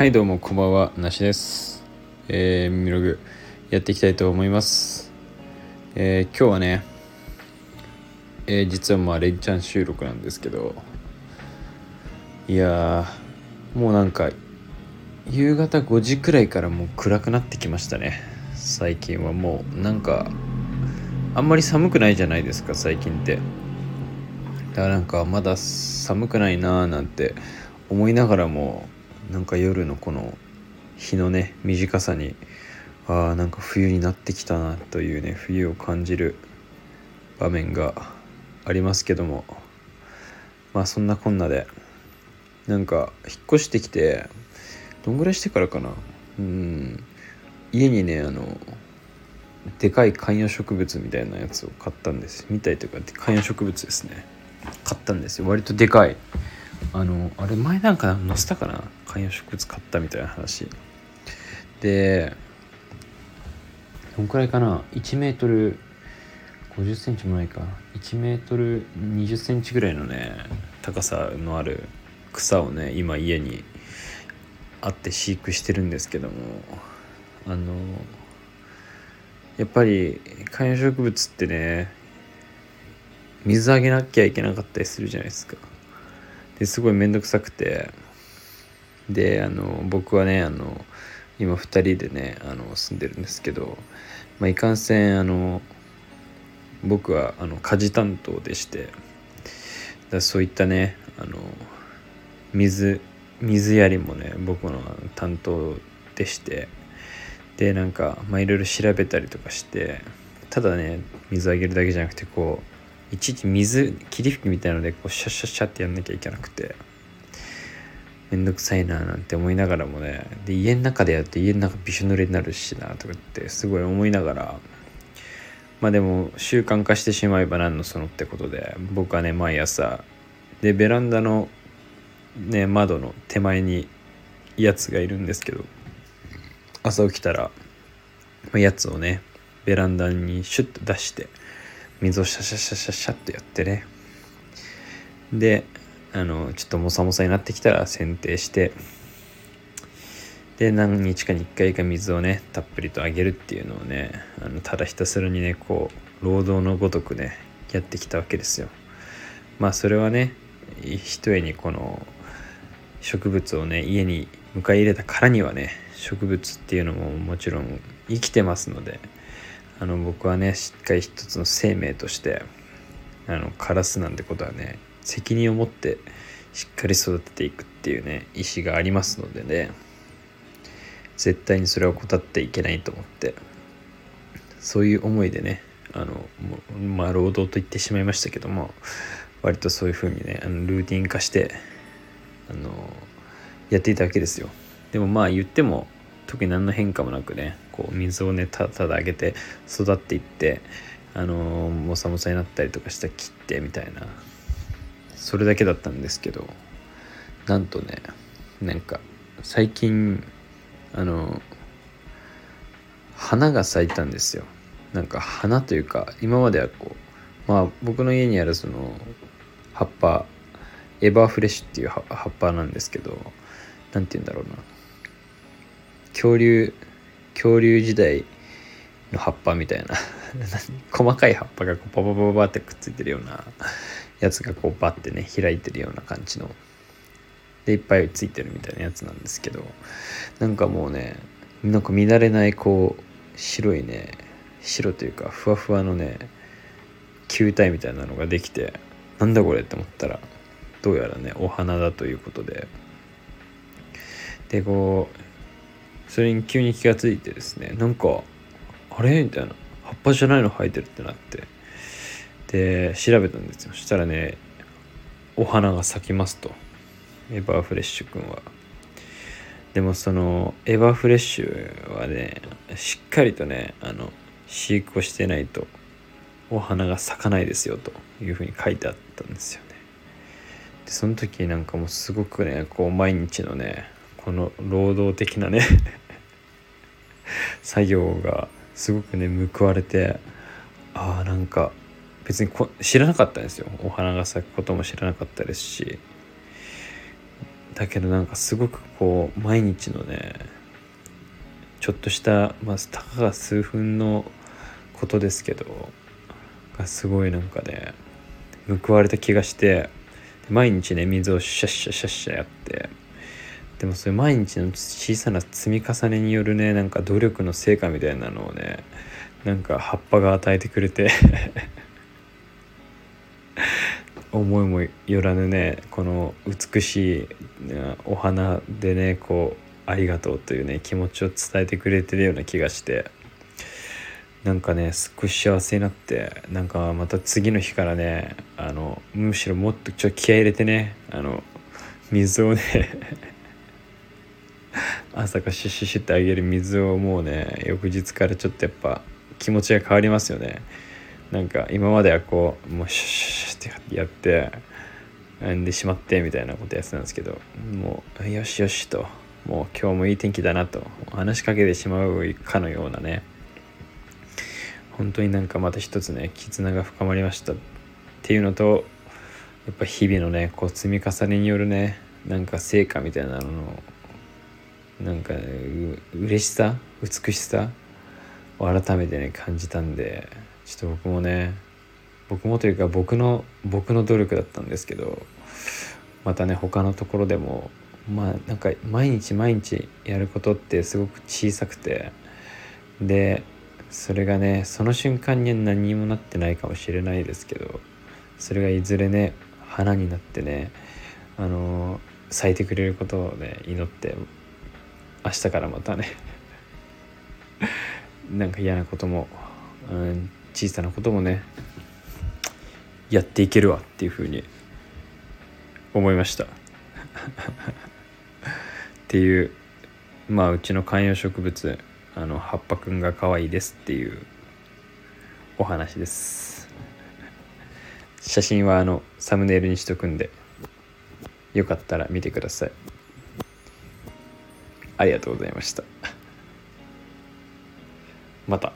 はいどうもこんばんはなしです。えー、ミログやっていきたいと思います。えー、今日はねえー、実はまあレンチャン収録なんですけどいやもうなんか夕方5時くらいからもう暗くなってきましたね。最近はもうなんかあんまり寒くないじゃないですか最近って。だからなんかまだ寒くないなーなんて思いながらもなんか夜のこの日のね短さにあーなんか冬になってきたなというね冬を感じる場面がありますけどもまあそんなこんなでなんか引っ越してきてどんぐらいしてからかな？うん家にねあのでかい観葉植物みたいなやつを買ったんです。みたいというか観葉植物ですね。買ったんですよ。割とでかい。あのあれ前なんか載せたかな？観葉植物買ったみたいな話。でどんくらいかな？1メートル50センチもないか。1メートル20センチぐらいのね高さのある草をね今家にあって飼育してるんですけども。あのやっぱり観葉植物ってね水あげなきゃいけなかったりするじゃないですか。ですごい面倒くさくて。であの僕はねあの今2人でねあの住んでるんですけど、まあ、いかんせんあの僕はあの家事担当でしてだそういったねあの水水やりもね僕の担当でしてでなんかいろいろ調べたりとかしてただね水あげるだけじゃなくてこういちいち水霧吹きみたいのでこうシャッシャッシャッってやんなきゃいけなくて。めんどくさいななんて思いながらもねで家の中でやると家の中びしょ濡れになるしなとかってすごい思いながらまあでも習慣化してしまえば何のそのってことで僕はね毎朝でベランダのね窓の手前にやつがいるんですけど朝起きたらやつをねベランダにシュッと出して水をシャシャシャシャシャッとやってね。であのちょっとモサモサになってきたら剪定してで何日かに1回か水をねたっぷりとあげるっていうのをねあのただひたすらにねこう労働のごとくねやってきたわけですよ。まあそれはねひとえにこの植物をね家に迎え入れたからにはね植物っていうのももちろん生きてますのであの僕はねしっかり一つの生命としてあの枯らすなんてことはね責任を持ってしっかり育てていくっていうね意思がありますのでね絶対にそれを怠っていけないと思ってそういう思いでねあのまあ労働と言ってしまいましたけども割とそういう風にねあのルーティン化してあのやっていたわけですよ。でもまあ言っても特に何の変化もなくねこう水をねただただあげて育っていってあのもさもさになったりとかした切ってみたいなそれだけだったんですけどなんとねなんか最近あの花が咲いたんですよ。なんか花というか今まではこうまあ僕の家にあるその葉っぱエバーフレッシュっていう葉っぱなんですけど何て言うんだろうな。恐竜恐竜時代の葉っぱみたいな。細かい葉っぱがこうパパパパってくっついてるようなやつがこうバッてね開いてるような感じのでいっぱいついてるみたいなやつなんですけどなんかもうねなんか乱れないこう白いね白というかふわふわのね球体みたいなのができてなんだこれって思ったらどうやらねお花だということで。でこうそれに急に気が付いてですねなんかあれ？みたいな。葉っぱじゃないの生えてるってなって。で調べたんですよ。そしたらねお花が咲きますと。エバーフレッシュくんは。でもそのエバーフレッシュはねしっかりとねあの飼育をしてないとお花が咲かないですよというふうに書いてあったんですよね。でその時なんかもうすごくねこう毎日のねこの労働的なね 作業がすごくね報われてああなんか別にこ知らなかったんですよ。お花が咲くことも知らなかったですし。だけどなんかすごくこう毎日のねちょっとしたまあたかが数分のことですけどがすごいなんかね報われた気がして毎日ね水をシャッシャシャッシャやってでもそれ毎日の小さな積み重ねによるねなんか努力の成果みたいなのをねなんか葉っぱが与えてくれて 思いもよらぬねこの美しいお花でねこうありがとうというね気持ちを伝えてくれてるような気がしてなんかねすっごい幸せになってなんかまた次の日からねあのむしろもっとちょっと気合い入れてねあの水をね朝からシュッシュシュってあげる水をもうね翌日からちょっとやっぱ気持ちが変わりますよね。なんか今まではこうもうシュッシュってやってんでしまってみたいなことやってたんですけどもうよしよしともう今日もいい天気だなと話しかけてしまうかのようなね本当になんかまた一つね絆が深まりました。っていうのとやっぱ日々のねこう積み重ねによるねなんか成果みたいなののなんか、嬉しさ美しさを改めてね感じたんでちょっと僕もね僕もというか僕の僕の努力だったんですけどまたね他のところでもまあなんか毎日毎日やることってすごく小さくてでそれがねその瞬間に何にもなってないかもしれないですけどそれがいずれね花になってねあの咲いてくれることをね祈って明日からまたね。なんか嫌なことも、うん、小さなこともねやっていけるわっていうふうに思いました。っていうまあうちの観葉植物あの葉っぱくんが可愛いですっていうお話です。写真はあのサムネイルにしとくんでよかったら見てください。ありがとうございましたまた。